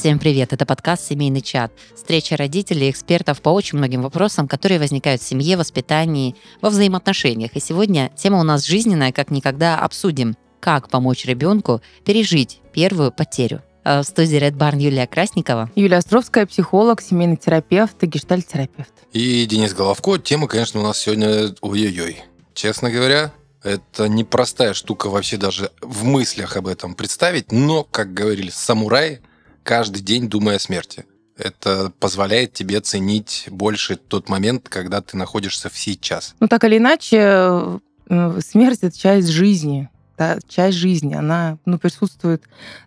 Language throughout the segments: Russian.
Всем привет! Это подкаст «Семейный чат». Встреча родителей и экспертов по очень многим вопросам, которые возникают в семье, воспитании, во взаимоотношениях. И сегодня тема у нас жизненная, как никогда обсудим. Как помочь ребенку пережить первую потерю. Э, В студии Red Barn Юлия Красникова. Юлия Островская, психолог, семейный терапевт и гештальт-терапевт. И Денис Головко. Тема, конечно, у нас сегодня ой-ой-ой. Честно говоря, это непростая штука вообще даже в мыслях об этом представить, но, как говорили самураи, каждый день думая о смерти. Это позволяет тебе ценить больше тот момент, когда ты находишься в сейчас. Ну, так или иначе, э, смерть — это часть жизни. Да, часть жизни, она ну, присутствует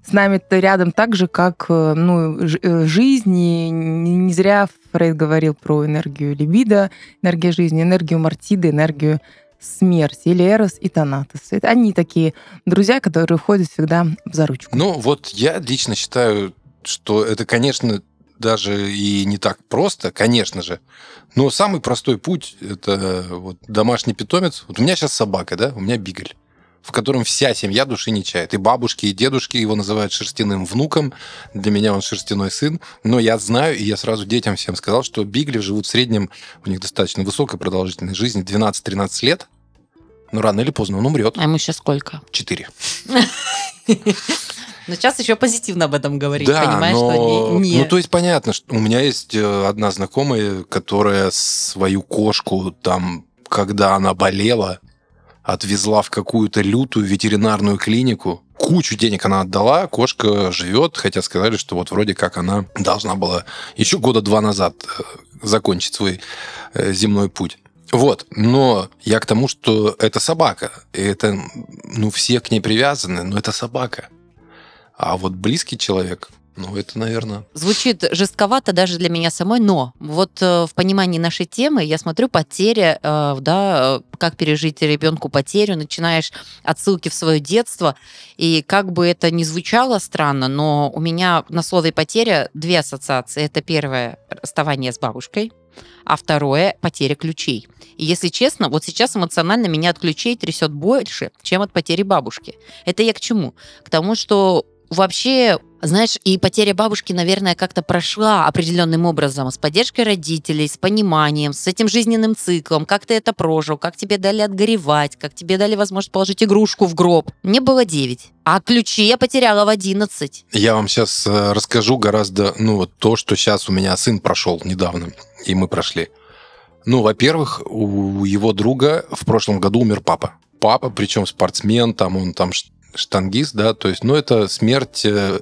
с нами рядом так же, как э, ну, э, жизнь. И не зря Фрейд говорил про энергию либидо, энергию жизни, энергию Мартиды, энергию смерти, или Эрос и Танатос. Это они такие друзья, которые ходят всегда за ручку. Ну, вот я лично считаю, что это, конечно, даже и не так просто, конечно же. Но самый простой путь – это вот домашний питомец. Вот у меня сейчас собака, да, у меня бигль в котором вся семья души не чает. И бабушки, и дедушки его называют шерстяным внуком. Для меня он шерстяной сын. Но я знаю, и я сразу детям всем сказал, что бигли живут в среднем, у них достаточно высокая продолжительность жизни, 12-13 лет. Но рано или поздно он умрет. А ему сейчас сколько? 4. Но сейчас еще позитивно об этом говорить, Да, понимаешь, но... что не... не- Ну, то есть понятно, что у меня есть э, одна знакомая, которая свою кошку там, когда она болела, отвезла в какую-то лютую ветеринарную клинику. Кучу денег она отдала, кошка живет, хотя сказали, что вот вроде как она должна была еще года два назад э, закончить свой э, земной путь. Вот, но я к тому, что это собака. И это, ну, все к ней привязаны, но это собака. А вот близкий человек, ну, это, наверное... Звучит жестковато даже для меня самой, но вот э, в понимании нашей темы я смотрю потеря, э, да, э, как пережить ребенку потерю, начинаешь отсылки в свое детство, и как бы это ни звучало странно, но у меня на слове потеря две ассоциации. Это первое расставание с бабушкой, а второе потеря ключей. И если честно, вот сейчас эмоционально меня от ключей трясет больше, чем от потери бабушки. Это я к чему? К тому, что вообще, знаешь, и потеря бабушки, наверное, как-то прошла определенным образом с поддержкой родителей, с пониманием, с этим жизненным циклом, как ты это прожил, как тебе дали отгоревать, как тебе дали возможность положить игрушку в гроб. Мне было 9, а ключи я потеряла в 11. Я вам сейчас расскажу гораздо, ну, вот то, что сейчас у меня сын прошел недавно, и мы прошли. Ну, во-первых, у его друга в прошлом году умер папа. Папа, причем спортсмен, там он там штангист, да, то есть, ну, это смерть, э,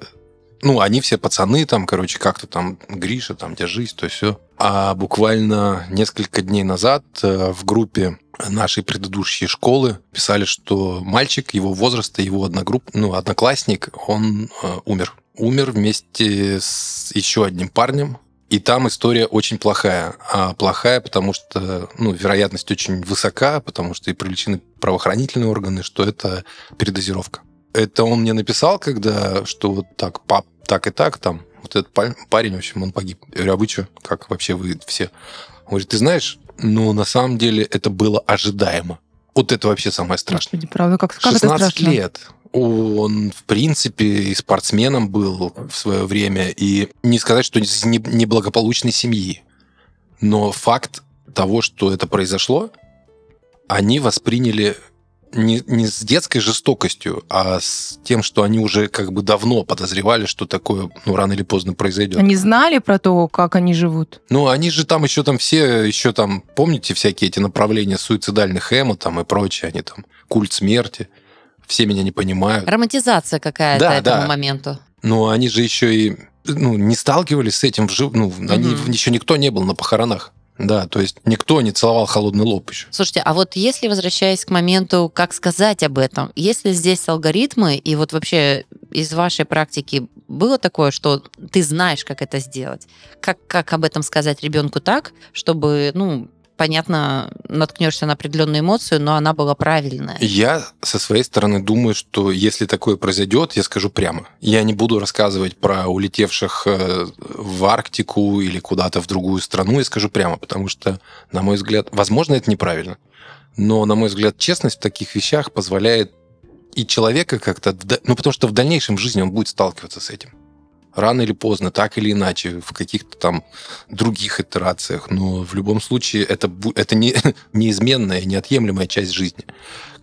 ну, они все пацаны, там, короче, как-то там, Гриша, там, держись, то все. А буквально несколько дней назад э, в группе нашей предыдущей школы писали, что мальчик его возраста, его одногрупп, ну, одноклассник, он э, умер. Умер вместе с еще одним парнем, и там история очень плохая. А плохая, потому что ну, вероятность очень высока, потому что и привлечены правоохранительные органы, что это передозировка. Это он мне написал, когда, что вот так, пап, так и так, там, вот этот па- парень, в общем, он погиб. Я говорю, а вы что? Как вообще вы все? Он говорит, ты знаешь, ну, на самом деле это было ожидаемо. Вот это вообще самое страшное. Господи, правда, как, как это 16 страшно? лет. Он, в принципе, и спортсменом был в свое время, и не сказать, что из не- неблагополучной семьи. Но факт того, что это произошло, они восприняли не, не с детской жестокостью, а с тем, что они уже как бы давно подозревали, что такое ну, рано или поздно произойдет. Они знали про то, как они живут? Ну, они же там еще там все, еще там, помните всякие эти направления суицидальных эмо там и прочее, они там, культ смерти, все меня не понимают. Романтизация какая-то Да, этому да. моменту. Но они же еще и ну, не сталкивались с этим, вжив- ну, они, Мгм. еще никто не был на похоронах. Да, то есть никто не целовал холодный лоб еще. Слушайте, а вот если, возвращаясь к моменту, как сказать об этом, если здесь алгоритмы, и вот вообще из вашей практики было такое, что ты знаешь, как это сделать, как, как об этом сказать ребенку так, чтобы, ну, понятно, наткнешься на определенную эмоцию, но она была правильная. Я со своей стороны думаю, что если такое произойдет, я скажу прямо. Я не буду рассказывать про улетевших э, в Арктику или куда-то в другую страну, я скажу прямо, потому что, на мой взгляд, возможно, это неправильно. Но, на мой взгляд, честность в таких вещах позволяет и человека как-то... Ну, потому что в дальнейшем в жизни он будет сталкиваться с этим. Рано или поздно, так или иначе, в каких-то там других итерациях. Но в любом случае это, это не, неизменная, неотъемлемая часть жизни.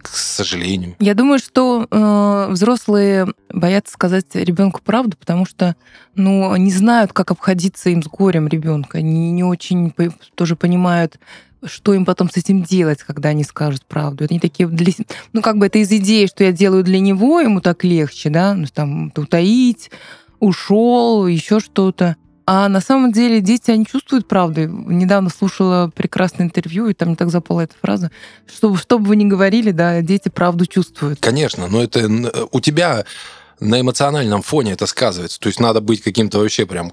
К сожалению. Я думаю, что э, взрослые боятся сказать ребенку правду, потому что ну, не знают, как обходиться им с горем ребенка. Они не очень по- тоже понимают, что им потом с этим делать, когда они скажут правду. Они такие для... Ну, как бы это из идеи, что я делаю для него, ему так легче, да, ну, там, утаить, ушел, еще что-то. А на самом деле дети, они чувствуют правду. Недавно слушала прекрасное интервью, и там мне так запала эта фраза. Что, что бы вы ни говорили, да, дети правду чувствуют. Конечно, но это н- у тебя на эмоциональном фоне это сказывается. То есть надо быть каким-то вообще прям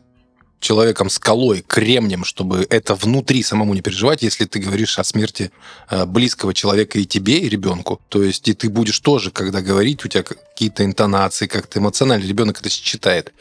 человеком скалой, кремнем, чтобы это внутри самому не переживать, если ты говоришь о смерти э, близкого человека и тебе, и ребенку. То есть и ты будешь тоже, когда говорить, у тебя какие-то интонации, как-то эмоционально ребенок это считает.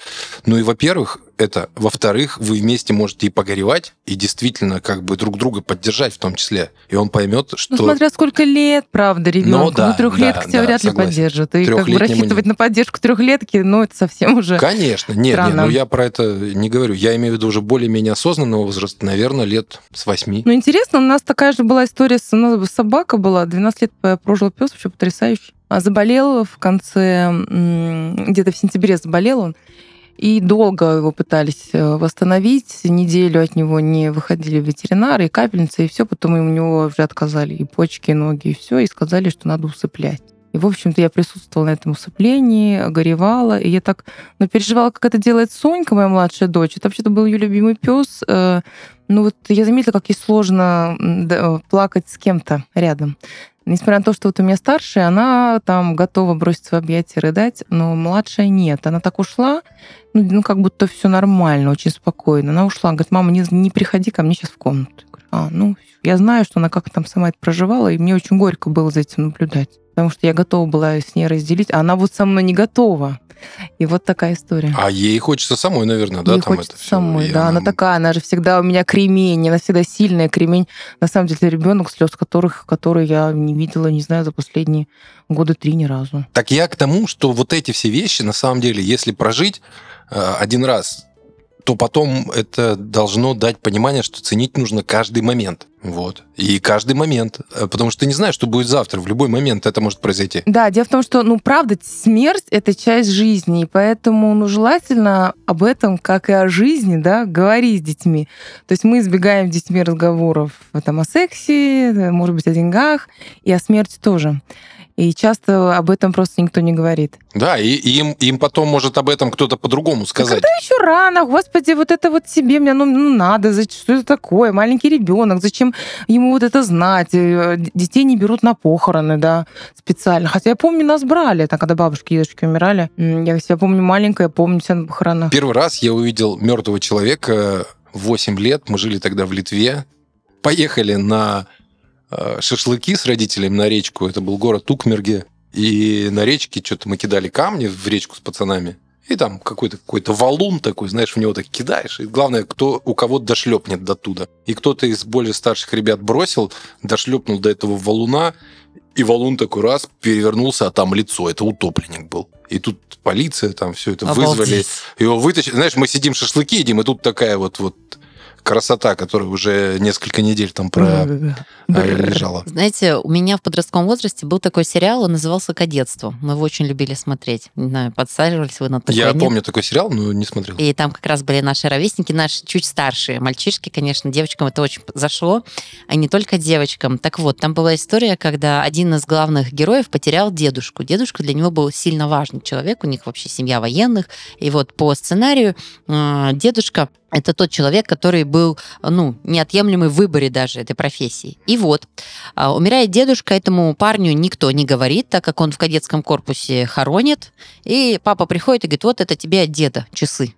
Ну и, во-первых, это. Во-вторых, вы вместе можете и погоревать, и действительно как бы друг друга поддержать в том числе. И он поймет, что... Ну, смотря сколько лет, правда, ребенку. да, ну, трехлетка да, тебя да, вряд ли согласен. поддержит. И как бы рассчитывать не- на поддержку трехлетки, ну, это совсем уже... Конечно, нет, нет, Странно. ну я про это не говорю. Я имею в виду уже более-менее осознанного возраста, наверное, лет с восьми. Ну, интересно, у нас такая же была история, с, у нас собака была, 12 лет прожил пес, вообще потрясающий. А заболел в конце, где-то в сентябре заболел он, и долго его пытались э, восстановить, неделю от него не выходили ветеринары, и капельницы, и все, потом у него уже отказали и почки, и ноги, и все, и сказали, что надо усыплять. И, в общем-то, я присутствовала на этом усыплении, горевала, и я так ну, переживала, как это делает Сонька, моя младшая дочь. Это вообще-то был ее любимый пес. э, Ну вот я заметила, как ей сложно да, плакать с кем-то рядом. Несмотря на то, что вот у меня старшая, она там готова броситься в объятия, рыдать, но младшая нет. Она так ушла, ну, ну как будто все нормально, очень спокойно. Она ушла, говорит, мама, не, не приходи ко мне сейчас в комнату. Я говорю, а, ну, я знаю, что она как там сама это проживала, и мне очень горько было за этим наблюдать. Потому что я готова была с ней разделить, а она вот со мной не готова. И вот такая история. А ей хочется самой, наверное, да, Ей там хочется это самой, И да. Она такая, она же всегда у меня кремень, она всегда сильная кремень. На самом деле ребенок, слез которых, которые я не видела, не знаю, за последние года три ни разу. Так я к тому, что вот эти все вещи, на самом деле, если прожить э, один раз, то потом это должно дать понимание, что ценить нужно каждый момент. Вот. И каждый момент. Э, Потому что ты не знаешь, что будет завтра. В любой момент это может произойти. Да, дело в том, что, ну, правда, смерть — это часть жизни, и поэтому, ну, желательно об этом, как и о жизни, да, говорить с детьми. То есть мы избегаем с детьми разговоров э, там, о сексе, может быть, о деньгах, и о смерти тоже. И часто об этом просто никто не говорит. Да, и, и им, им потом может об этом кто-то по-другому Да сказать. когда еще рано, господи, вот это вот себе мне, ну, ну надо, что это такое, маленький ребенок, зачем ему вот это знать? Э, Детей не берут на похороны, да, специально. Хотя я помню, нас брали, там, когда бабушки и дедушки умирали. Я себя помню маленькая, помню себя на похоронах. Первый раз я увидел мертвого человека в 8 лет. Мы жили тогда в Литве. Поехали на э, шашлыки с родителями на речку. Это был город Тукмерге. И на речке что-то мы кидали камни в речку с пацанами. И там какой-то какой-то валун такой, знаешь, в него так кидаешь. И главное, кто, у кого дошлепнет до туда. И кто-то из более старших ребят бросил, дошлепнул до этого валуна, и валун такой раз перевернулся, а там лицо. Это утопленник был. И тут полиция там все это вызвали. Обалдеть. Его вытащили. Знаешь, мы сидим шашлыки едим, и тут такая вот, вот красота, которая уже несколько недель там про Бррр. лежала. Знаете, у меня в подростковом возрасте был такой сериал, он назывался «Кадетство». Мы его очень любили смотреть. Не знаю, подсаживались вы на такое? Я нет? помню такой сериал, но не смотрел. И там как раз были наши ровесники, наши чуть старшие мальчишки, конечно, девочкам это очень зашло, а не только девочкам. Так вот, там была история, когда один из главных героев потерял дедушку. Дедушка для него был сильно важный человек, у них вообще семья военных. И вот по сценарию э, дедушка это тот человек, который был, ну, неотъемлемый в выборе даже этой профессии. И вот, а, умирает дедушка, этому парню никто не говорит, так как он в кадетском корпусе хоронит. И папа приходит и говорит, вот это тебе от деда часы.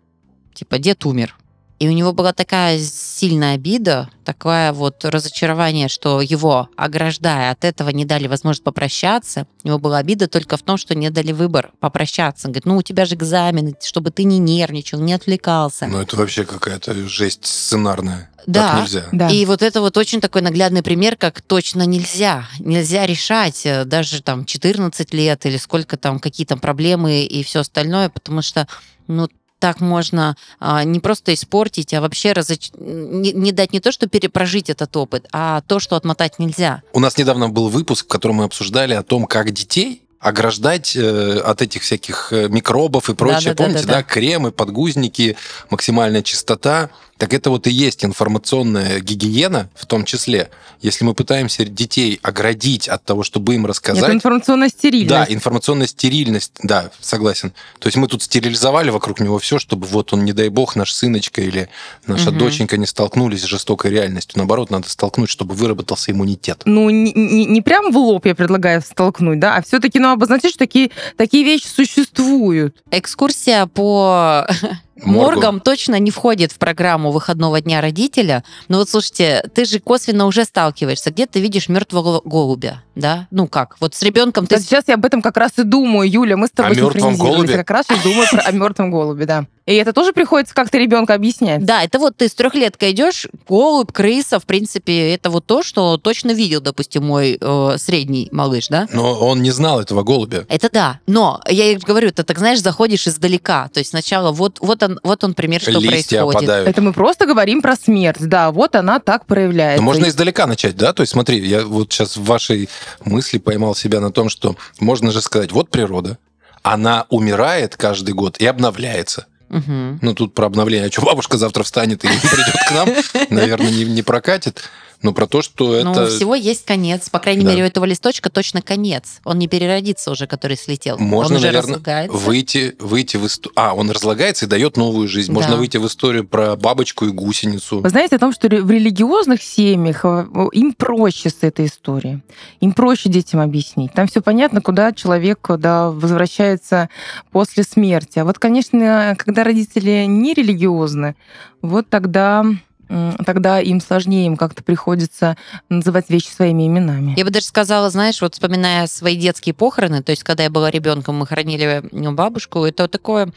Типа, дед умер. И у него была такая сильная обида, такое вот разочарование, что его, ограждая от этого, не дали возможность попрощаться. У него была обида только в том, что не дали выбор попрощаться. Он говорит, ну у тебя же экзамены, чтобы ты не нервничал, не отвлекался. Ну, это вообще какая-то жесть сценарная. Да. Так нельзя. Да. И вот это вот очень такой наглядный пример, как точно нельзя. Нельзя решать э, даже там 14 лет или сколько там, какие там проблемы и все остальное, потому что, ну, так можно а, не просто испортить, а вообще разоч... не, не дать не то, что перепрожить этот опыт, а то, что отмотать нельзя. У нас недавно был выпуск, в котором мы обсуждали о том, как детей ограждать э, от этих всяких э, микробов и прочее. Да, да, Помните, да, да, да, кремы, подгузники, максимальная чистота. Так это вот и есть информационная гигиена в том числе. Если мы пытаемся детей оградить от того, чтобы им рассказать... Это информационная стерильность. Да, информационная стерильность, да, согласен. То есть мы тут стерилизовали вокруг него все, чтобы вот он, не дай бог, наш сыночка или наша Мгм. доченька не столкнулись с жестокой реальностью. Наоборот, надо столкнуть, чтобы выработался иммунитет. Ну, не, не, не прям в лоб я предлагаю столкнуть, да, а все-таки, ну, обозначить, что такие, такие вещи существуют. Экскурсия по Моргу. моргам точно не входит в программу выходного дня родителя. Но вот слушайте, ты же косвенно уже сталкиваешься. Где ты видишь мертвого голубя, да? Ну как? Вот с ребенком ты Да, сейчас я об этом как раз и думаю, Юля, мы с тобой О голубе? Как раз и думаю про, о мертвом голубе, да. И это тоже приходится как-то ребенка объяснять. Да, это вот ты с трехлетка идешь, голубь, крыса, в принципе, это вот то, что точно видел, допустим, мой э, средний малыш, да? Но он не знал этого голубя. Это да. Но я и говорю, ты так знаешь, заходишь издалека. То есть сначала вот, вот, он, вот он пример, что Листья происходит. опадают. Это мы просто говорим про смерть. Да, вот она так проявляется. Но можно издалека начать, да? То есть смотри, я вот сейчас в вашей мысли поймал себя на том, что можно же сказать, вот природа, она умирает каждый год и обновляется. Ну, тут про обновление. А что, бабушка завтра встанет и придет к нам? Наверное, не, не прокатит. Но про то, что Ну, это... всего есть конец. По крайней Да. мере, у этого листочка точно конец. Он не переродится уже, который слетел. Можно, он уже наверное, разлагается. выйти, выйти в историю. А, он разлагается и дает новую жизнь. Можно Да. выйти в историю про бабочку и гусеницу. Вы знаете о том, что в религиозных семьях э, им проще с этой историей. Им проще детям объяснить. Там все понятно, куда человек да, возвращается после смерти. А вот, конечно, когда родители не религиозны, вот тогда, тогда им сложнее, им как-то приходится называть вещи своими именами. Я бы даже сказала, знаешь, вот вспоминая свои детские похороны, то есть когда я была ребенком, мы хоронили бабушку, это такое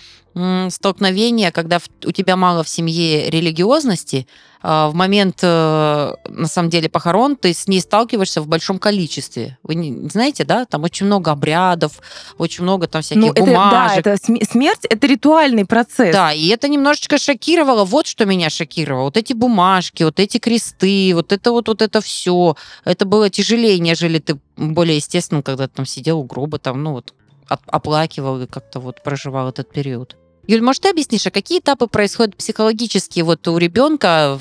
столкновение, когда у тебя мало в семье религиозности, в момент, э, на самом деле, похорон ты с ней сталкиваешься в большом количестве. Вы не знаете, да? Там очень много обрядов, очень много там всяких Ну, это, да, бумажек. это сме- смерть это ритуальный процесс. Да, и это немножечко шокировало. Вот что меня шокировало. Вот эти бумажки, вот эти кресты, вот это вот, вот это все. Это было тяжелее, нежели ты более естественно, когда ты там сидел у гроба, там, ну вот, оп- оплакивал и как-то вот проживал этот период. Юль, может, ты объяснишь, а какие этапы происходят психологически вот у ребенка,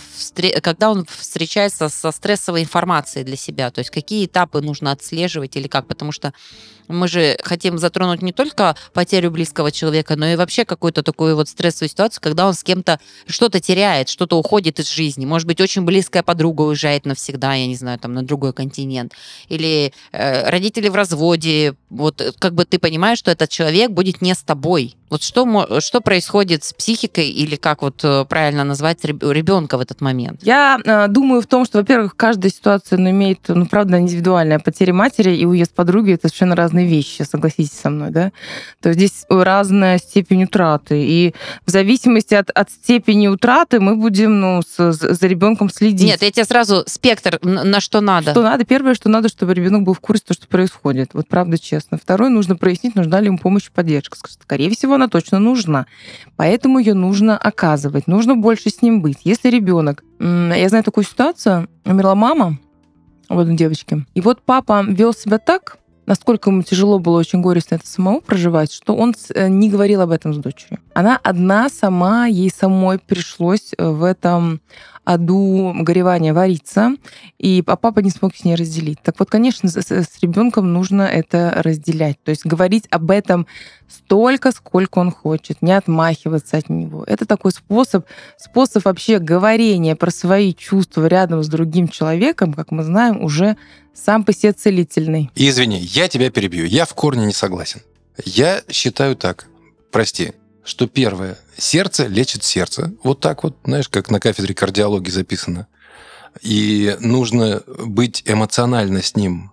когда он встречается со стрессовой информацией для себя? То есть какие этапы нужно отслеживать или как? Потому что мы же хотим затронуть не только потерю близкого человека, но и вообще какую-то такую вот стрессовую ситуацию, когда он с кем-то что-то теряет, что-то уходит из жизни. Может быть, очень близкая подруга уезжает навсегда, я не знаю, там на другой континент. Или э, родители в разводе. Вот э, как бы ты понимаешь, что этот человек будет не с тобой. Вот что, что происходит с психикой или как вот э, правильно назвать ребенка в этот момент? Я э, думаю в том, что, во-первых, каждая ситуация ну, имеет, ну, правда, индивидуальная потеря матери и уезд подруги это совершенно разные вещи, согласитесь со мной, да? То есть здесь разная степень утраты. И в зависимости от, от степени утраты мы будем ну, с- за ребенком следить. Нет, я тебе сразу спектр, на, что надо. Что надо? Первое, что надо, чтобы ребенок был в курсе того, что происходит. Вот правда, честно. Второе, нужно прояснить, нужна ли ему помощь и поддержка. Скорее всего, она точно нужна. Поэтому ее нужно оказывать. Нужно больше с ним быть. Если ребенок... Я знаю такую ситуацию. Умерла мама у одной девочки. И вот папа вел себя так, насколько ему тяжело было очень горестно это самому проживать, что он э, не говорил об этом с дочерью. Она одна сама, ей самой пришлось э, в этом аду горевания вариться, и а папа не смог с ней разделить. Так вот, конечно, с, с ребенком нужно это разделять. То есть говорить об этом столько, сколько он хочет, не отмахиваться от него. Это такой способ, способ вообще говорения про свои чувства рядом с другим человеком, как мы знаем, уже сам по себе целительный. Извини, я тебя перебью. Я в корне не согласен. Я считаю так, прости, что первое, сердце лечит сердце. Вот так вот, знаешь, как на кафедре кардиологии записано. И нужно быть эмоционально с ним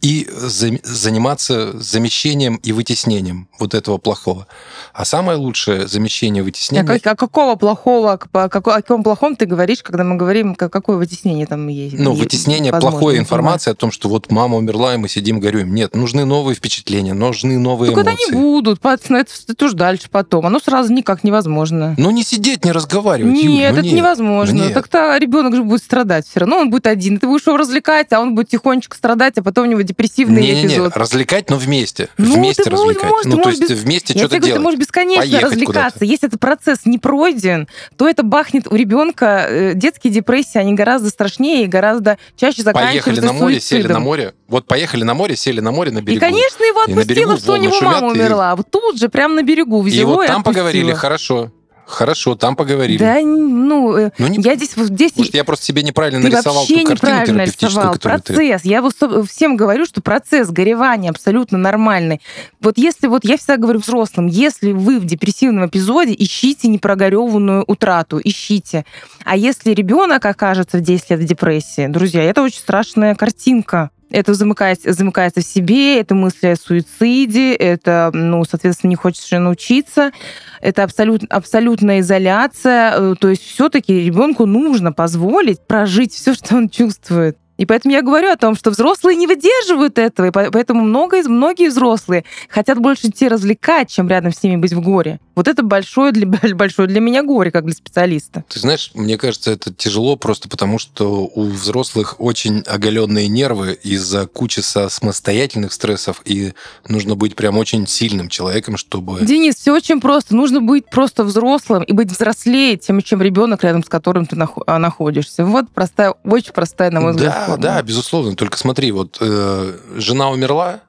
и за- заниматься замещением и вытеснением вот этого плохого. А самое лучшее замещение вытеснение... как- а какого плохого, о каком плохом ты говоришь, когда мы говорим, ка- какое вытеснение там есть? Ну, вытеснение плохой информации? о том, что вот мама умерла, и мы сидим, горюем. Нет, нужны новые впечатления, нужны новые Так эмоции. они будут, пацаны, это, уж дальше потом. Оно сразу никак невозможно. Ну, не сидеть, не разговаривать, Юль, Нет, ну это нет. невозможно. Нет. Так-то ребенок же будет страдать все равно. Он будет один. Ты будешь его развлекать, а он будет тихонечко страдать, а потом у него депрессивный Не-не-не, эпизод. развлекать, но вместе. Ну, вместе ты развлекать. можешь- ну, ты то есть без- вместе Я что-то говорю, ты делать. можешь бесконечно Поехать развлекаться. куда-то. Если этот процесс не пройден, то это бахнет у ребенка. э, Детские депрессии, они гораздо страшнее и гораздо чаще заканчиваются Поехали на море, сели на суицидом. море. Вот поехали на море, сели на море на берегу. И, конечно, его И отпустило, что у него мама и- умерла. Вот тут же, прямо на берегу И взяло вот и там отпустило. поговорили, хорошо. Хорошо, там поговорили. Да, ну, э, Ну, не... я здесь, вот здесь Может, я просто себе неправильно Ты нарисовал вообще ту картину неправильно нарисовал. которую ты... Процесс. Я вот всем говорю, что процесс горевания абсолютно нормальный. Вот если вот я всегда говорю взрослым, если вы в депрессивном эпизоде, ищите непрогореванную утрату, ищите. А если ребенок окажется в 10 лет в депрессии, друзья, это очень страшная картинка. Это замыкается, замыкается в себе, это мысли о суициде, это, ну, соответственно, не хочешь научиться, это абсолют, абсолютная изоляция. Э, То есть все-таки ребенку нужно позволить прожить все, что он чувствует. И поэтому я говорю о том, что взрослые не выдерживают этого, и по- поэтому много, многие взрослые хотят больше идти развлекать, чем рядом с ними быть в горе. Вот это большое для, большое для меня горе, как для специалиста. Ты знаешь, мне кажется, это тяжело просто потому, что у взрослых очень оголенные нервы из-за кучи со- самостоятельных стрессов, и нужно быть прям очень сильным человеком, чтобы... Денис, все очень просто. Нужно быть просто взрослым и быть взрослее, тем, чем ребенок, рядом с которым ты а, находишься. Вот простая, очень простая, на мой взгляд, Да, формула. да, безусловно. Только смотри, вот э, жена умерла,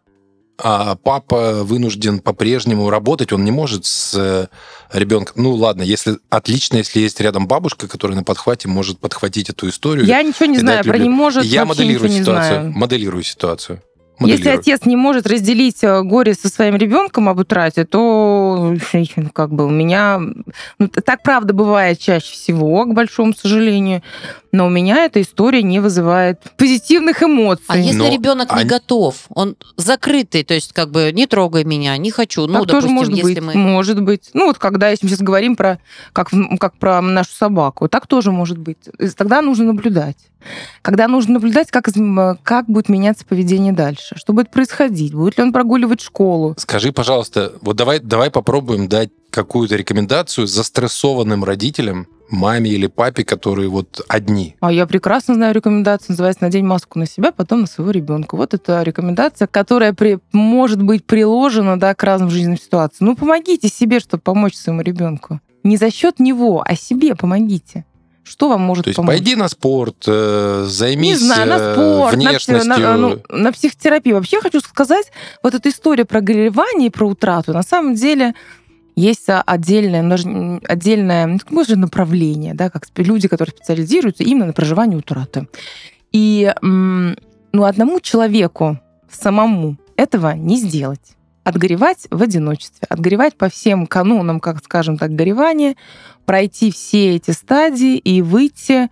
а папа вынужден по-прежнему работать, он не может с э, ребенком. Ну ладно, если отлично, если есть рядом бабушка, которая на подхвате может подхватить эту историю. Я ничего не знаю, про не может Я моделирую не ситуацию. знаю. Моделирую ситуацию. Если Моделирую. отец не может разделить э, горе со своим ребенком об утрате, то э, как бы у меня... Ну, так правда бывает чаще всего, к большому сожалению. Но у меня эта история не вызывает позитивных эмоций. А если Но ребенок не они- готов, он закрытый, то есть как бы не трогай меня, не хочу. Ну, так тоже допустим, может если быть. мы... Может быть. Ну, вот когда, если мы сейчас говорим про, как, как про нашу собаку, так тоже может быть. Тогда нужно наблюдать. Когда нужно наблюдать, как, как будет меняться поведение дальше. Что будет происходить? Будет ли он прогуливать школу? Скажи, пожалуйста, вот давай, давай попробуем дать какую-то рекомендацию застрессованным родителям, маме или папе, которые вот одни. А я прекрасно знаю рекомендацию, называется «Надень маску на себя, потом на своего ребенка». Вот это рекомендация, которая при, может быть приложена да, к разным жизненным ситуациям. Ну, помогите себе, чтобы помочь своему ребенку. Не за счет него, а себе помогите. Что вам может То есть помочь? пойди на спорт, э, Не займись знаю, на э, спорт, на, внешностью. на- ну, на психотерапию. Вообще я хочу сказать, вот эта история про горевание и про утрату, на самом деле есть а, отдельное, отдельное, ну, может, направление, да, как люди, которые специализируются именно на проживании утраты. И ну, одному человеку самому этого не сделать. Отгоревать в одиночестве, отгоревать по всем канонам, как скажем так, горевания, пройти все эти стадии и выйти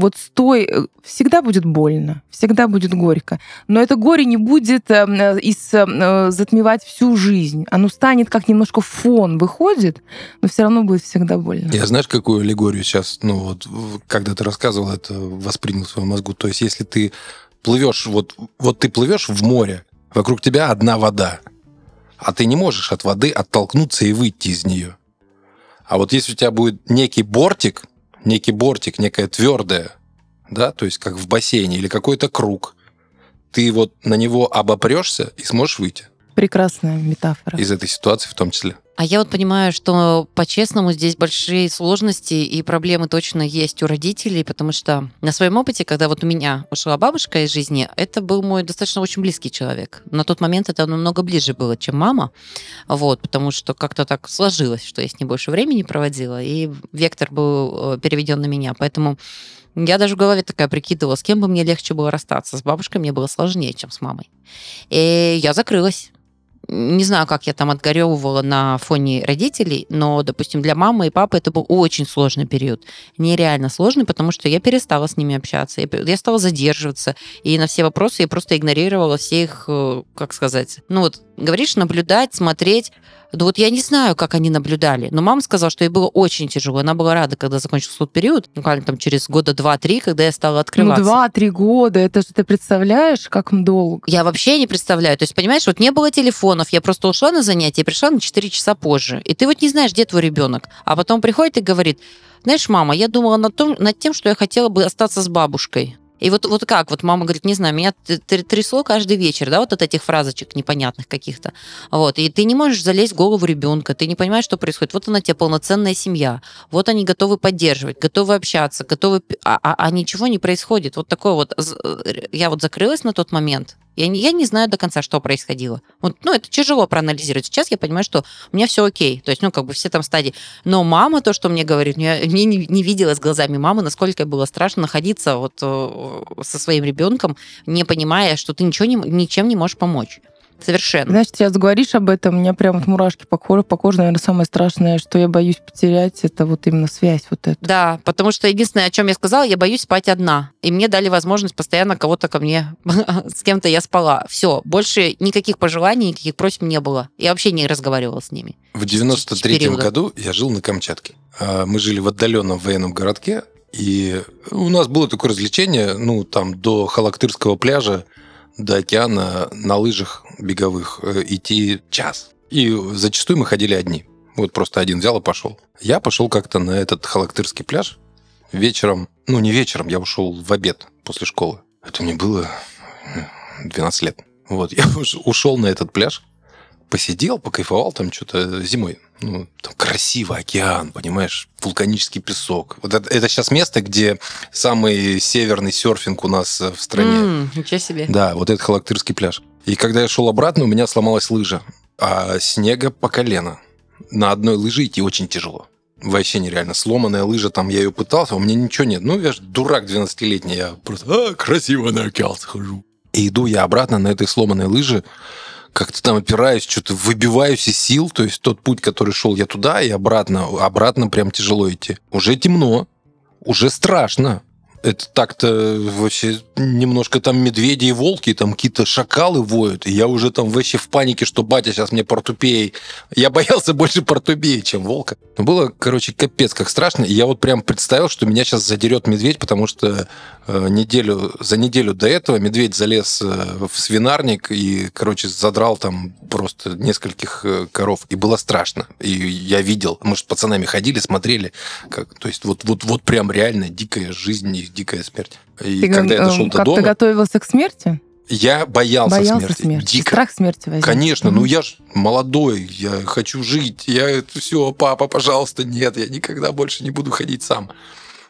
вот с той... э, Всегда будет больно, всегда будет горько. Но это горе не будет э, э, из, затмевать всю жизнь. Оно станет как немножко фон выходит, но все равно будет всегда больно. Я знаешь, какую аллегорию сейчас, ну вот, когда ты рассказывал это, воспринял в своем мозгу? То есть, если ты плывешь, вот, вот ты плывешь в море, вокруг тебя одна вода, а ты не можешь от воды оттолкнуться и выйти из нее. А вот если у тебя будет некий бортик, некий бортик, некое твердое, да, то есть как в бассейне или какой-то круг, ты вот на него обопрешься и сможешь выйти Прекрасная метафора. из этой ситуации в том числе. А я вот понимаю, что по-честному здесь большие сложности и проблемы точно есть у родителей, потому что на своем опыте, когда вот у меня ушла бабушка из жизни, это был мой достаточно очень близкий человек. На тот момент это намного ближе было, чем мама, вот, потому что как-то так сложилось, что я с ней больше времени проводила, и вектор был э, переведен на меня, поэтому я даже в голове такая прикидывала, с кем бы мне легче было расстаться. С бабушкой мне было сложнее, чем с мамой. И я закрылась. Не знаю, как я там отгоревывала на фоне родителей, но, допустим, для мамы и папы это был очень сложный период. Нереально сложный, потому что я перестала с ними общаться. Я, стала задерживаться. И на все вопросы я просто игнорировала все их, э, как сказать, ну вот, говоришь, наблюдать, смотреть. Да вот я не знаю, как они наблюдали, но мама сказала, что ей было очень тяжело. Она была рада, когда закончился тот период, буквально там через года два-три, когда я стала открываться. Ну, два-три года, это же ты представляешь, как долго? Я вообще не представляю. То есть, понимаешь, вот не было телефонов, я просто ушла на занятия и пришла на 4 часа позже. И ты вот не знаешь, где твой ребенок. А потом приходит и говорит, знаешь, мама, я думала над, том, над тем, что я хотела бы остаться с бабушкой. И вот, вот как, вот мама говорит, не знаю, меня трясло каждый вечер, да, вот от этих фразочек непонятных каких-то. Вот, и ты не можешь залезть в голову ребенка, ты не понимаешь, что происходит. Вот она тебе полноценная семья, вот они готовы поддерживать, готовы общаться, готовы... А, а, а ничего не происходит. Вот такое вот... Э, я вот закрылась на тот момент, я не, я не знаю до конца, что происходило. Вот, ну, это тяжело проанализировать. Сейчас я понимаю, что у меня все окей. То есть, ну, как бы все там стадии. Но мама то, что мне говорит, я не, не, не видела с глазами мамы, насколько было страшно находиться вот э, со своим ребенком, не понимая, что ты ничего не, ничем не можешь помочь. Совершенно. Знаешь, сейчас говоришь об этом, у меня прям вот мурашки по коже, по коже, наверное, самое страшное, что я боюсь потерять, это вот именно связь вот эта. Да, потому что единственное, о чем я сказала, я боюсь спать одна. И мне дали возможность постоянно кого-то ко мне, с кем-то я спала. Все, больше никаких пожеланий, никаких просьб не было. Я вообще не разговаривала с ними. В 93-м году я жил на Камчатке. А, мы жили в отдаленном военном городке, и у нас было такое развлечение, ну, там, до Халактырского пляжа до океана на лыжах беговых э, идти час. И зачастую мы ходили одни. Вот просто один взял и пошел. Я пошел как-то на этот Халактырский пляж вечером. Ну, не вечером, я ушел в обед после школы. Это мне было 12 лет. Вот, я ушел на этот пляж, посидел, покайфовал там что-то зимой. Ну, там красивый океан, понимаешь, вулканический песок. Вот это, это сейчас место, где самый северный серфинг у нас э, в стране. Mm, ничего себе. Да, вот этот Халактырский пляж. И когда я шел обратно, у меня сломалась лыжа, а снега по колено. На одной лыже идти очень тяжело. Вообще нереально. Сломанная лыжа, там я ее пытался, а у меня ничего нет. Ну, я же дурак 12-летний, я просто а, красиво на океан схожу. И иду я обратно на этой сломанной лыже, как-то там опираюсь, что-то выбиваюсь из сил. То есть тот путь, который шел я туда и обратно, обратно прям тяжело идти. Уже темно, уже страшно это так-то вообще немножко там медведи и волки, там какие-то шакалы воют, и я уже там вообще в панике, что батя сейчас мне портупеей. Я боялся больше портупеи, чем волка. Но было, короче, капец как страшно. Я вот прям представил, что меня сейчас задерет медведь, потому что э, неделю, за неделю до этого медведь залез э, в свинарник и, короче, задрал там просто нескольких э, коров. И было страшно. И я видел, мы с пацанами ходили, смотрели, как, то есть вот, вот, вот прям реально дикая жизнь дикая смерть. И ты, когда я дошел до как дома... Как ты готовился к смерти? Я боялся, боялся смерти. смерти. Дико. Страх смерти возник. Конечно, ну я ж молодой, я хочу жить. Я все, папа, пожалуйста, нет, я никогда больше не буду ходить сам.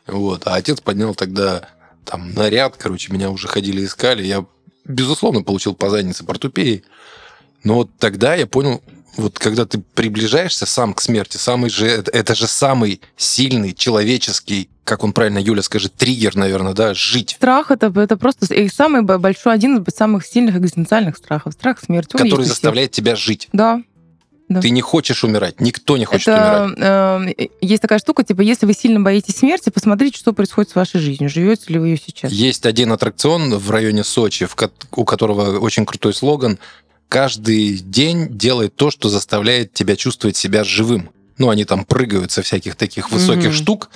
Вот. А отец поднял тогда там наряд, короче, меня уже ходили искали. Я, безусловно, получил по заднице портупеи. Но вот тогда я понял, вот когда ты приближаешься сам к смерти, самый же, это же самый сильный человеческий, как он правильно, Юля скажет, триггер, наверное, да, жить. Страх это, это просто и самый большой, один из самых сильных экзистенциальных страхов. Страх смерти. Он который заставляет тебя жить. Да. Да. Ты не хочешь умирать, никто не хочет это, умирать. Э, есть такая штука, типа, если вы сильно боитесь смерти, посмотрите, что происходит с вашей жизнью. Живете ли вы ее сейчас? Есть один аттракцион в районе Сочи, в, у которого очень крутой слоган каждый день делает то, что заставляет тебя чувствовать себя живым. Ну, они там прыгают со всяких таких высоких mm-hmm. штук,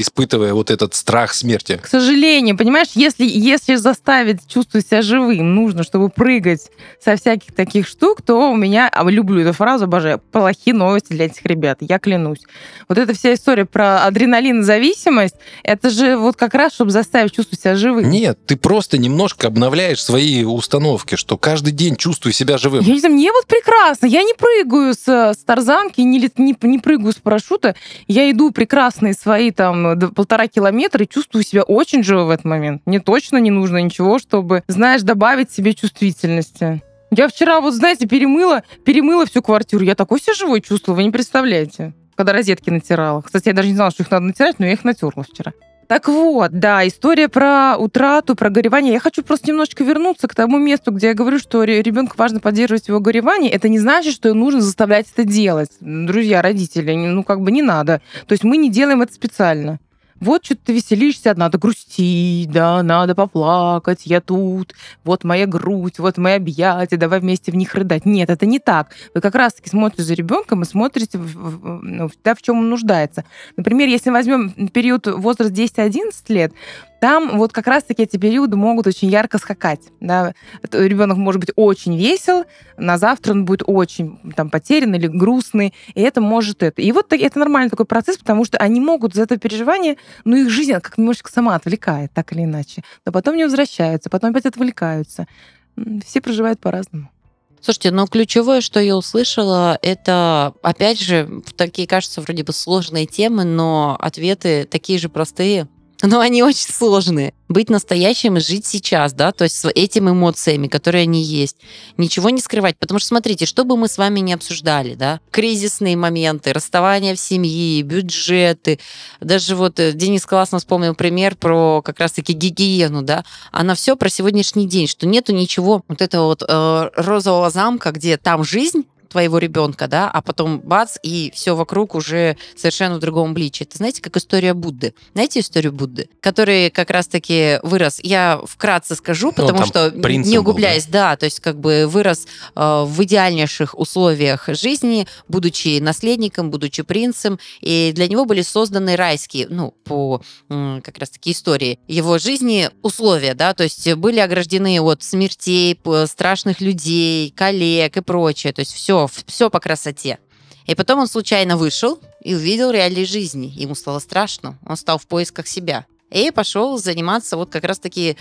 испытывая вот этот страх смерти. К сожалению, понимаешь, если, если заставить чувствовать себя живым, нужно, чтобы прыгать со всяких таких штук, то у меня, а люблю эту фразу, обожаю, плохие новости для этих ребят, я клянусь. Вот эта вся история про адреналинозависимость, это же вот как раз, чтобы заставить чувствовать себя живым. Нет, ты просто немножко обновляешь свои установки, что каждый день чувствую себя живым. Я не знаю, мне вот прекрасно, я не прыгаю с, с тарзанки, не, не, не прыгаю с парашюта, я иду прекрасные свои там полтора километра и чувствую себя очень живо в этот момент. Мне точно не нужно ничего, чтобы, знаешь, добавить себе чувствительности. Я вчера, вот знаете, перемыла, перемыла всю квартиру. Я такой себя живой чувствовала, вы не представляете. Когда розетки натирала. Кстати, я даже не знала, что их надо натирать, но я их натерла вчера. Так вот, да, история про утрату, про горевание. Я хочу просто немножечко вернуться к тому месту, где я говорю, что ребенку важно поддерживать его горевание. Это не значит, что нужно заставлять это делать. Друзья, родители, ну как бы не надо. То есть мы не делаем это специально вот что ты веселишься, надо грустить, да, надо поплакать, я тут, вот моя грудь, вот мои объятия, давай вместе в них рыдать. Нет, это не так. Вы как раз-таки смотрите за ребенком и смотрите, ну, да, в чем он нуждается. Например, если возьмем период возраст 10-11 лет, там вот как раз-таки эти периоды могут очень ярко скакать. Да? Ребенок может быть очень весел, на завтра он будет очень там, потерян или грустный, и это может это. И вот это нормальный такой процесс, потому что они могут за это переживание, ну, их жизнь как немножечко сама отвлекает, так или иначе. Но потом не возвращаются, потом опять отвлекаются. Все проживают по-разному. Слушайте, но ключевое, что я услышала, это, опять же, такие, кажется, вроде бы сложные темы, но ответы такие же простые, но они очень сложные. Быть настоящим и жить сейчас, да, то есть с этими эмоциями, которые они есть. Ничего не скрывать, потому что, смотрите, что бы мы с вами не обсуждали, да, кризисные моменты, расставание в семье, бюджеты, даже вот э, Денис классно вспомнил пример про как раз-таки гигиену, да, она все про сегодняшний день, что нету ничего вот этого вот э, розового замка, где там жизнь, твоего ребенка, да, а потом бац, и все вокруг уже совершенно в другом обличии. Это знаете, как история Будды. Знаете историю Будды? Который как раз-таки вырос, я вкратце скажу, ну, потому ну, что, не углубляясь, был, да? да, то есть как бы вырос э, в идеальнейших условиях жизни, будучи наследником, будучи принцем, и для него были созданы райские, ну, по э, как раз-таки истории его жизни условия, да, то есть были ограждены от смертей, страшных людей, коллег и прочее, то есть все все, по красоте. И потом он случайно вышел и увидел реалии жизни. Ему стало страшно. Он стал в поисках себя и пошел заниматься вот как раз-таки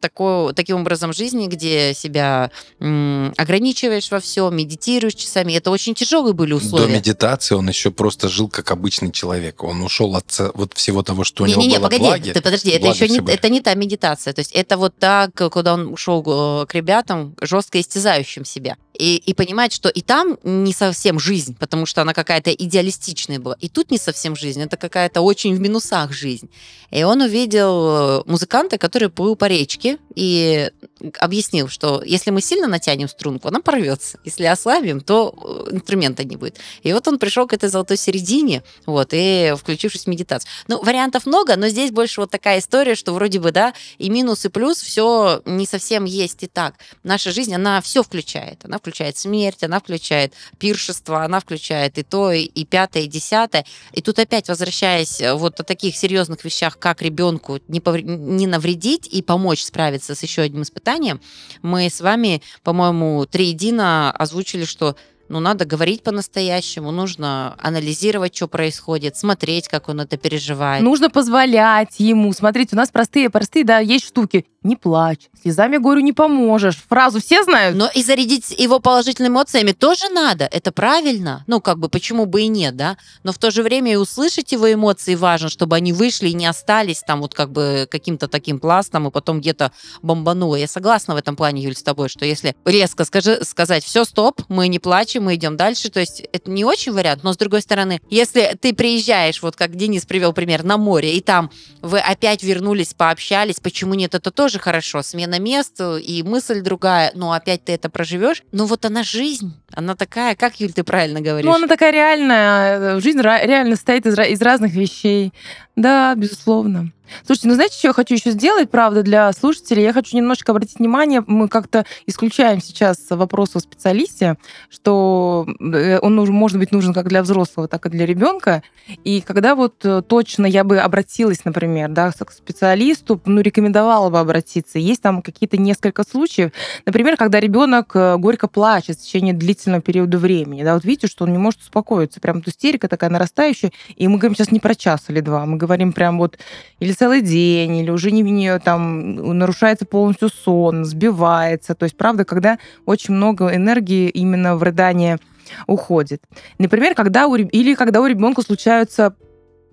такой, таким образом жизни, где себя ограничиваешь во всем, медитируешь часами. Это очень тяжелые были условия. До медитации он еще просто жил как обычный человек. Он ушел от вот всего того, что у не, него не, не, было погоди, благи, ты подожди, это еще не, это не та медитация. То есть это вот так, куда он ушел э, к ребятам, жестко истязающим себя. И, и понимать, что и там не совсем жизнь, потому что она какая-то идеалистичная была. И тут не совсем жизнь, это какая-то очень в минусах жизнь. И он увидел э, музыканта, который плыл по речке и объяснил, что если мы сильно натянем струнку, она порвется. Если ослабим, то э, инструмента не будет. И вот он пришел к этой золотой середине, вот, и включившись в медитацию. Ну, вариантов много, но здесь больше вот такая история, что вроде бы, да, и минус, и плюс, все не совсем есть и так. Наша жизнь, она все включает. Она включает смерть, она включает пиршество, она включает и то, и пятое, и десятое. И тут опять возвращаясь э, вот о таких серьезных вещах, как ребенку не, повр... не навредить и помочь справиться с еще одним испытанием, мы с вами, по-моему, три едино озвучили, что ну, надо говорить по-настоящему, нужно анализировать, что происходит, смотреть, как он это переживает. Нужно позволять ему. Смотрите, у нас простые, простые, да, есть штуки. Не плачь, слезами горю не поможешь. Фразу все знают? Но и зарядить его положительными эмоциями тоже надо. Это правильно. Ну, как бы, почему бы и нет, да? Но в то же время и услышать его эмоции важно, чтобы они вышли и не остались там вот как бы каким-то таким пластом, и потом где-то бомбануло. Я согласна в этом плане, Юль, с тобой, что если резко скажи, сказать, все, стоп, мы не плачем, мы идем дальше, то есть это не очень вариант, но с другой стороны, если ты приезжаешь, вот как Денис привел пример, на море, и там вы опять вернулись, пообщались, почему нет, это тоже тоже хорошо. Смена мест и мысль другая, но опять ты это проживешь. Ну вот она жизнь. Она такая, как, Юль, ты правильно говоришь? Ну, она такая реальная. Жизнь реально состоит из, из разных вещей. Да, безусловно. Слушайте, ну знаете, что я хочу еще сделать, правда, для слушателей? Я хочу немножко обратить внимание, мы как-то исключаем сейчас вопрос о специалисте, что э, он нужен, может быть нужен как для взрослого, так и для ребенка. И когда вот э, точно я бы обратилась, например, да, к специалисту, ну, рекомендовала бы обратиться. Есть там какие-то несколько случаев. Например, когда ребенок э, горько плачет в течение длительного периода времени. Да, вот видите, что он не может успокоиться. Прям истерика такая нарастающая. И мы говорим сейчас не про час или два, мы говорим прям вот или целый день, или уже не, не там нарушается полностью сон, сбивается. То есть, правда, когда очень много энергии именно в рыдание уходит. Например, когда у, или когда у ребенка случаются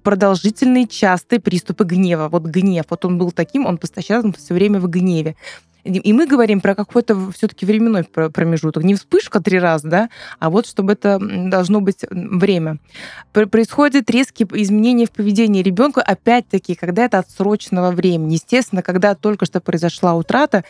продолжительные частые приступы гнева. Вот гнев, вот он был таким, он постоянно все время в гневе. И мы говорим про какой-то все-таки временной промежуток. Не вспышка три раза, да, а вот чтобы это должно быть время. Происходят резкие изменения в поведении ребенка, опять-таки, когда это отсроченного времени. Естественно, когда только что произошла утрата,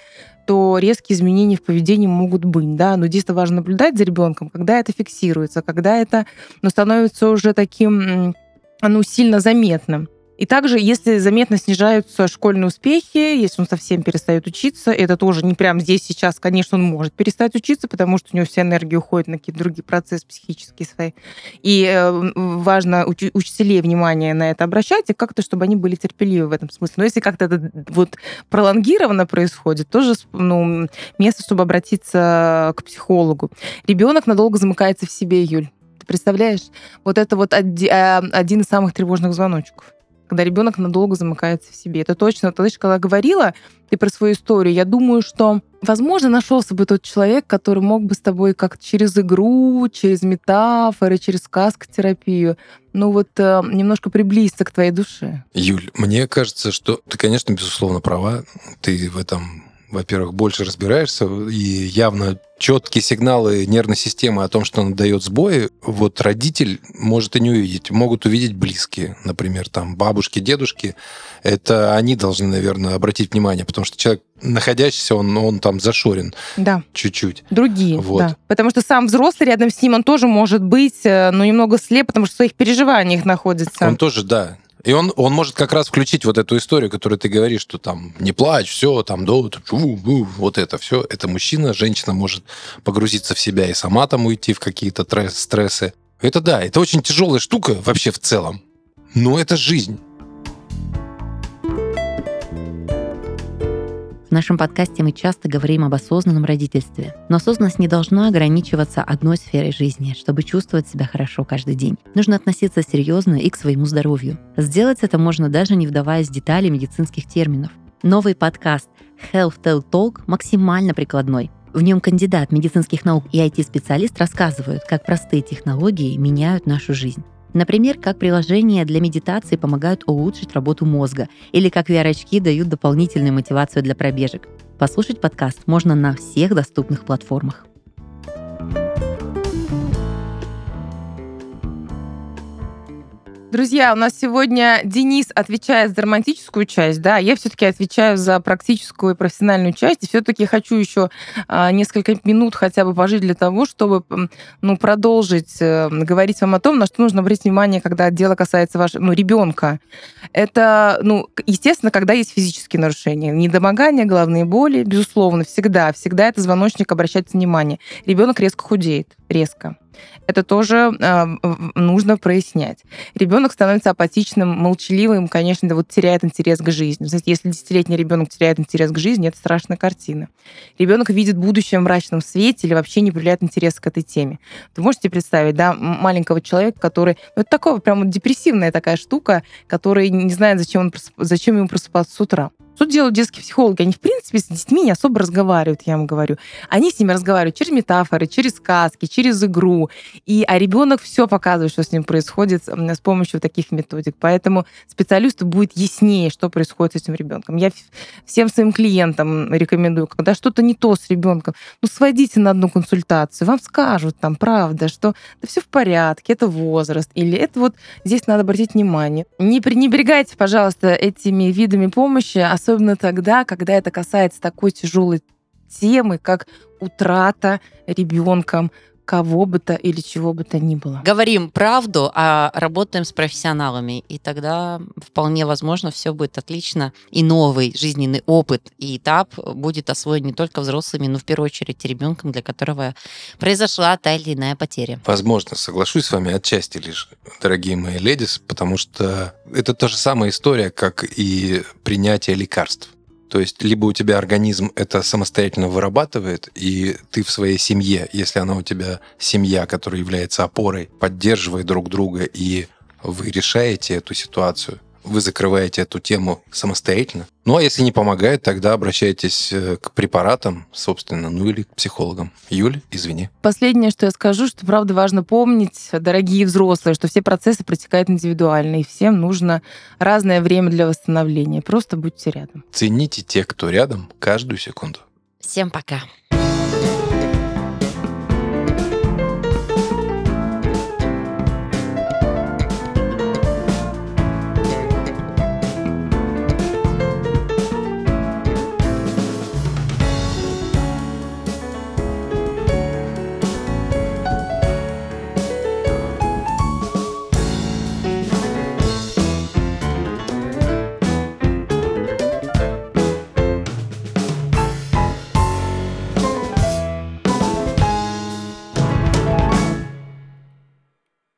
то резкие изменения в поведении могут быть, да, но здесь важно наблюдать за ребенком, когда это фиксируется, когда это ну, становится уже таким ну, сильно заметным. И также, если заметно снижаются школьные успехи, если он совсем перестает учиться, это тоже не прямо здесь сейчас, конечно, он может перестать учиться, потому что у него вся энергия уходит на какие-то другие процессы психические свои. И э, важно уч- учителей внимание на это обращать, и как-то, чтобы они были терпеливы в этом смысле. Но если как-то это вот пролонгированно происходит, тоже ну, место, чтобы обратиться к психологу. Ребенок надолго замыкается в себе, Юль. Ты представляешь? Вот это вот э, один из самых тревожных звоночков когда ребенок надолго замыкается в себе. Это точно. Ты знаешь, когда говорила ты про свою историю, я думаю, что, возможно, нашелся бы тот человек, который мог бы с тобой как через игру, через метафоры, через сказкотерапию, ну вот э, немножко приблизиться к твоей душе. Юль, мне кажется, что ты, конечно, безусловно права. Ты в этом во-первых, больше разбираешься, и явно четкие сигналы нервной системы о том, что она дает сбои, вот родитель может и не увидеть. Могут увидеть близкие, например, там бабушки, дедушки. Это они должны, наверное, обратить внимание, потому что человек, находящийся, он, он там зашорен да. чуть-чуть. Другие, вот. да. Потому что сам взрослый рядом с ним, он тоже может быть, э, ну, немного слеп, потому что в своих переживаниях находится. Он тоже, да, и он, он может как раз включить вот эту историю, которую ты говоришь, что там не плачь, все, там, да, вот это все. Это мужчина, женщина может погрузиться в себя и сама там уйти в какие-то стрессы. Это да, это очень тяжелая штука вообще в целом. Но это жизнь. Нашем подкасте мы часто говорим об осознанном родительстве. Но осознанность не должна ограничиваться одной сферой жизни, чтобы чувствовать себя хорошо каждый день. Нужно относиться серьезно и к своему здоровью. Сделать это можно даже не вдаваясь в детали медицинских терминов. Новый подкаст Health Tell Talk максимально прикладной. В нем кандидат медицинских наук и IT-специалист рассказывают, как простые технологии меняют нашу жизнь. Например, как приложения для медитации помогают улучшить работу мозга или как VR-очки дают дополнительную мотивацию для пробежек. Послушать подкаст можно на всех доступных платформах. Друзья, у нас сегодня Денис отвечает за романтическую часть, да, я все-таки отвечаю за практическую и профессиональную часть, и все-таки хочу еще а, несколько минут хотя бы пожить для того, чтобы ну, продолжить э, говорить вам о том, на что нужно обратить внимание, когда дело касается вашего ну, ребенка. Это, ну, естественно, когда есть физические нарушения, недомогание, головные боли, безусловно, всегда, всегда это звоночник обращать внимание. Ребенок резко худеет, резко это тоже э, нужно прояснять. Ребенок становится апатичным, молчаливым, конечно, да, вот теряет интерес к жизни. Знаете, если десятилетний ребенок теряет интерес к жизни, это страшная картина. Ребенок видит будущее в мрачном свете или вообще не проявляет интерес к этой теме. Вы можете представить, да, маленького человека, который... Ну, это такое прям депрессивная такая штука, который не знает, зачем, он, зачем ему просыпаться с утра. Что делают детские психологи? Они, в принципе, с детьми не особо разговаривают, я вам говорю. Они с ними разговаривают через метафоры, через сказки, через игру. И, а ребенок все показывает, что с ним происходит с помощью таких методик. Поэтому специалисту будет яснее, что происходит с этим ребенком. Я всем своим клиентам рекомендую, когда что-то не то с ребенком, ну, сводите на одну консультацию, вам скажут там, правда, что да все в порядке, это возраст, или это вот здесь надо обратить внимание. Не пренебрегайте, пожалуйста, этими видами помощи, особенно тогда, когда это касается такой тяжелой темы, как утрата ребенком кого бы то или чего бы то ни было. Говорим правду, а работаем с профессионалами, и тогда вполне возможно все будет отлично, и новый жизненный опыт и этап будет освоен не только взрослыми, но в первую очередь ребенком, для которого произошла та или иная потеря. Возможно, соглашусь с вами отчасти лишь, дорогие мои ледис, потому что это та же самая история, как и принятие лекарств. То есть либо у тебя организм это самостоятельно вырабатывает, и ты в своей семье, если она у тебя семья, которая является опорой, поддерживает друг друга, и вы решаете эту ситуацию, вы закрываете эту тему самостоятельно. Ну, а если не помогает, тогда обращайтесь э, к препаратам, собственно, ну или к психологам. Юль, извини. Последнее, что я скажу, что правда важно помнить, дорогие взрослые, что все процессы протекают индивидуально, и всем нужно разное время для восстановления. Просто будьте рядом. Цените тех, кто рядом, каждую секунду. Всем пока.